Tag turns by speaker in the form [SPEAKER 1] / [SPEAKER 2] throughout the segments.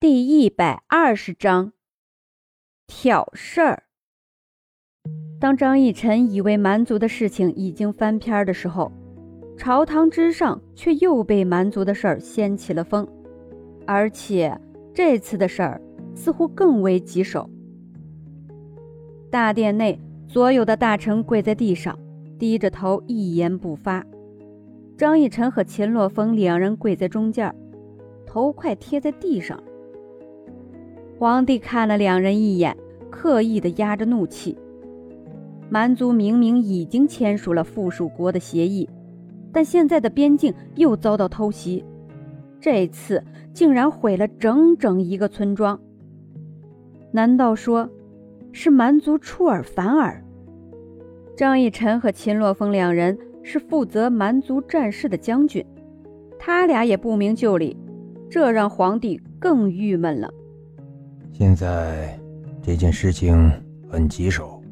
[SPEAKER 1] 第一百二十章挑事儿。当张逸晨以为蛮族的事情已经翻篇的时候，朝堂之上却又被蛮族的事儿掀起了风，而且这次的事儿似乎更为棘手。大殿内，所有的大臣跪在地上，低着头，一言不发。张逸晨和秦洛风两人跪在中间，头快贴在地上。皇帝看了两人一眼，刻意的压着怒气。蛮族明明已经签署了附属国的协议，但现在的边境又遭到偷袭，这次竟然毁了整整一个村庄。难道说？是蛮族出尔反尔。张逸晨和秦洛风两人是负责蛮族战事的将军，他俩也不明就里，这让皇帝更郁闷了。
[SPEAKER 2] 现在这件事情很棘手。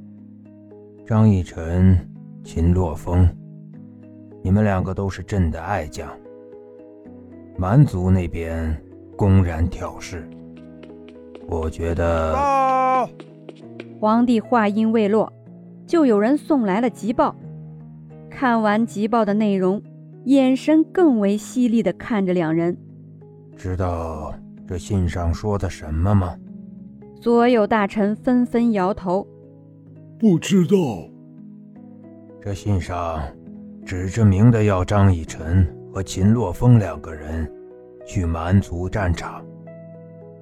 [SPEAKER 2] 张逸晨、秦洛风，你们两个都是朕的爱将。蛮族那边公然挑事，我觉得。
[SPEAKER 1] 皇帝话音未落，就有人送来了急报。看完急报的内容，眼神更为犀利的看着两人。
[SPEAKER 2] 知道这信上说的什么吗？
[SPEAKER 1] 所有大臣纷纷摇头，
[SPEAKER 3] 不知道。
[SPEAKER 2] 这信上指着明的要张以晨和秦洛风两个人去蛮族战场，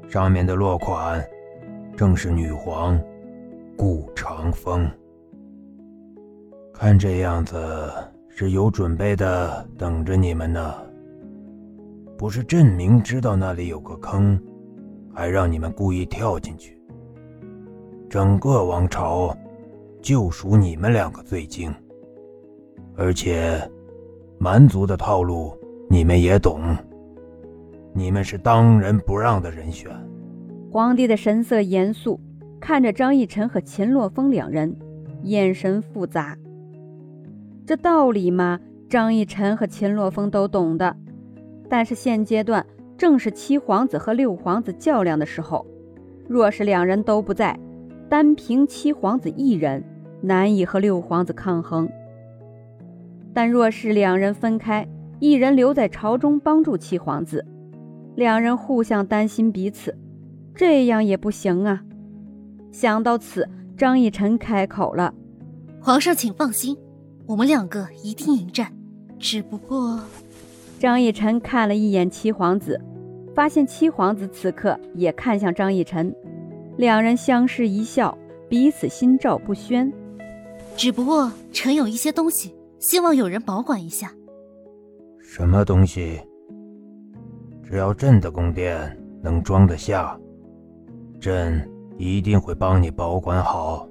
[SPEAKER 2] 上面的落款正是女皇。顾长风，看这样子是有准备的，等着你们呢。不是朕明知道那里有个坑，还让你们故意跳进去。整个王朝就属你们两个最精，而且蛮族的套路你们也懂，你们是当仁不让的人选。
[SPEAKER 1] 皇帝的神色严肃。看着张逸晨和秦洛风两人，眼神复杂。这道理嘛，张逸晨和秦洛风都懂的。但是现阶段正是七皇子和六皇子较量的时候，若是两人都不在，单凭七皇子一人难以和六皇子抗衡。但若是两人分开，一人留在朝中帮助七皇子，两人互相担心彼此，这样也不行啊。想到此，张逸晨开口了：“
[SPEAKER 4] 皇上，请放心，我们两个一定迎战。只不过……”
[SPEAKER 1] 张逸晨看了一眼七皇子，发现七皇子此刻也看向张逸晨，两人相视一笑，彼此心照不宣。
[SPEAKER 4] 只不过，臣有一些东西，希望有人保管一下。
[SPEAKER 2] 什么东西？只要朕的宫殿能装得下，朕。一定会帮你保管好。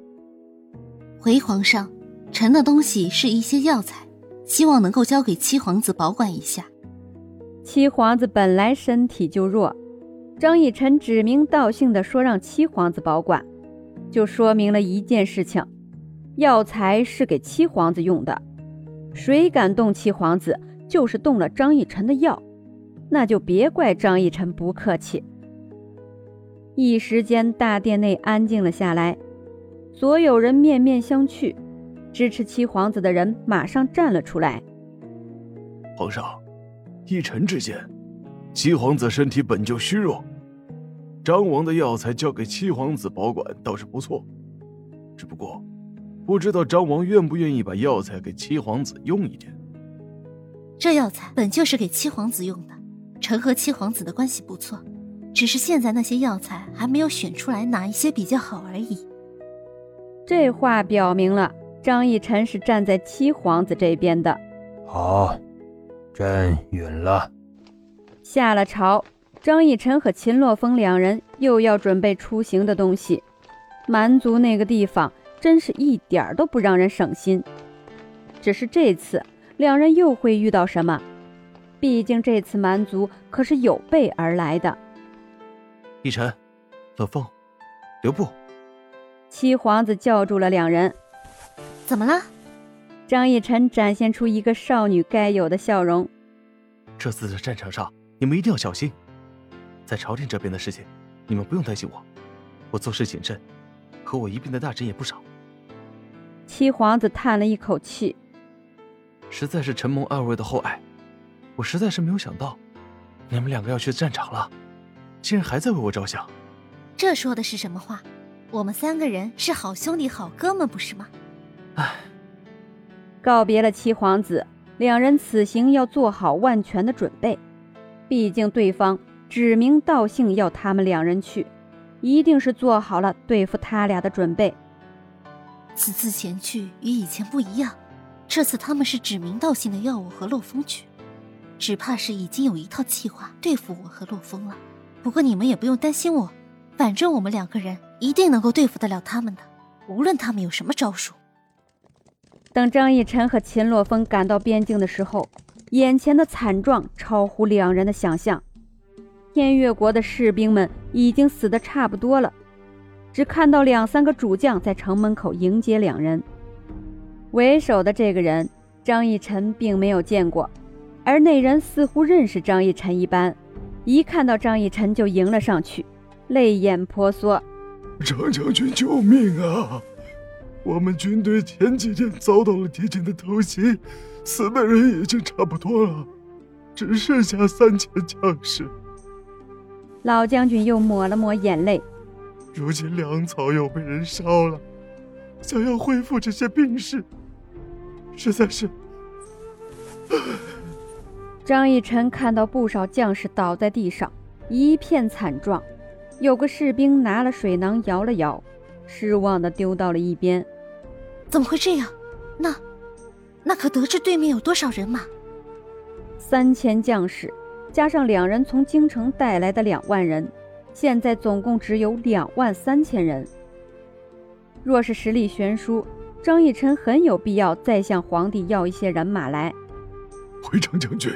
[SPEAKER 4] 回皇上，臣的东西是一些药材，希望能够交给七皇子保管一下。
[SPEAKER 1] 七皇子本来身体就弱，张逸晨指名道姓的说让七皇子保管，就说明了一件事情：药材是给七皇子用的。谁敢动七皇子，就是动了张逸晨的药，那就别怪张逸晨不客气。一时间，大殿内安静了下来，所有人面面相觑。支持七皇子的人马上站了出来。
[SPEAKER 3] 皇上，依臣之见，七皇子身体本就虚弱，张王的药材交给七皇子保管倒是不错。只不过，不知道张王愿不愿意把药材给七皇子用一点。
[SPEAKER 4] 这药材本就是给七皇子用的，臣和七皇子的关系不错。只是现在那些药材还没有选出来哪一些比较好而已。
[SPEAKER 1] 这话表明了张逸晨是站在七皇子这边的。
[SPEAKER 2] 好，朕允了。
[SPEAKER 1] 下了朝，张逸臣和秦洛风两人又要准备出行的东西。蛮族那个地方真是一点儿都不让人省心。只是这次两人又会遇到什么？毕竟这次蛮族可是有备而来的。
[SPEAKER 3] 逸晨，乐风，留步！
[SPEAKER 1] 七皇子叫住了两人。
[SPEAKER 4] 怎么了？
[SPEAKER 1] 张逸晨展现出一个少女该有的笑容。
[SPEAKER 3] 这次在战场上，你们一定要小心。在朝廷这边的事情，你们不用担心我，我做事谨慎，和我一并的大臣也不少。
[SPEAKER 1] 七皇子叹了一口气，
[SPEAKER 3] 实在是承蒙二位的厚爱，我实在是没有想到，你们两个要去战场了，竟然还在为我着想。
[SPEAKER 4] 这说的是什么话？我们三个人是好兄弟、好哥们，不是吗？
[SPEAKER 3] 唉，
[SPEAKER 1] 告别了七皇子，两人此行要做好万全的准备，毕竟对方指名道姓要他们两人去，一定是做好了对付他俩的准备。
[SPEAKER 4] 此次前去与以前不一样，这次他们是指名道姓的要我和洛风去，只怕是已经有一套计划对付我和洛风了。不过你们也不用担心我。反正我们两个人一定能够对付得了他们的，无论他们有什么招数。
[SPEAKER 1] 等张逸晨和秦洛风赶到边境的时候，眼前的惨状超乎两人的想象。天越国的士兵们已经死得差不多了，只看到两三个主将在城门口迎接两人。为首的这个人，张逸晨并没有见过，而那人似乎认识张逸晨一般，一看到张逸晨就迎了上去。泪眼婆娑，
[SPEAKER 3] 张将军救命啊！我们军队前几天遭到了敌军的偷袭，死的人已经差不多了，只剩下三千将士。
[SPEAKER 1] 老将军又抹了抹眼泪，
[SPEAKER 3] 如今粮草又被人烧了，想要恢复这些兵士，实在是……
[SPEAKER 1] 张逸晨看到不少将士倒在地上，一片惨状。有个士兵拿了水囊摇了摇，失望的丢到了一边。
[SPEAKER 4] 怎么会这样？那，那可得知对面有多少人马？
[SPEAKER 1] 三千将士，加上两人从京城带来的两万人，现在总共只有两万三千人。若是实力悬殊，张逸晨很有必要再向皇帝要一些人马来。
[SPEAKER 3] 回张将军，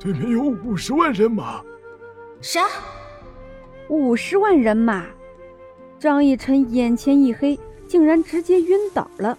[SPEAKER 3] 对面有五十万人马。
[SPEAKER 4] 啥？
[SPEAKER 1] 五十万人马，张逸晨眼前一黑，竟然直接晕倒了。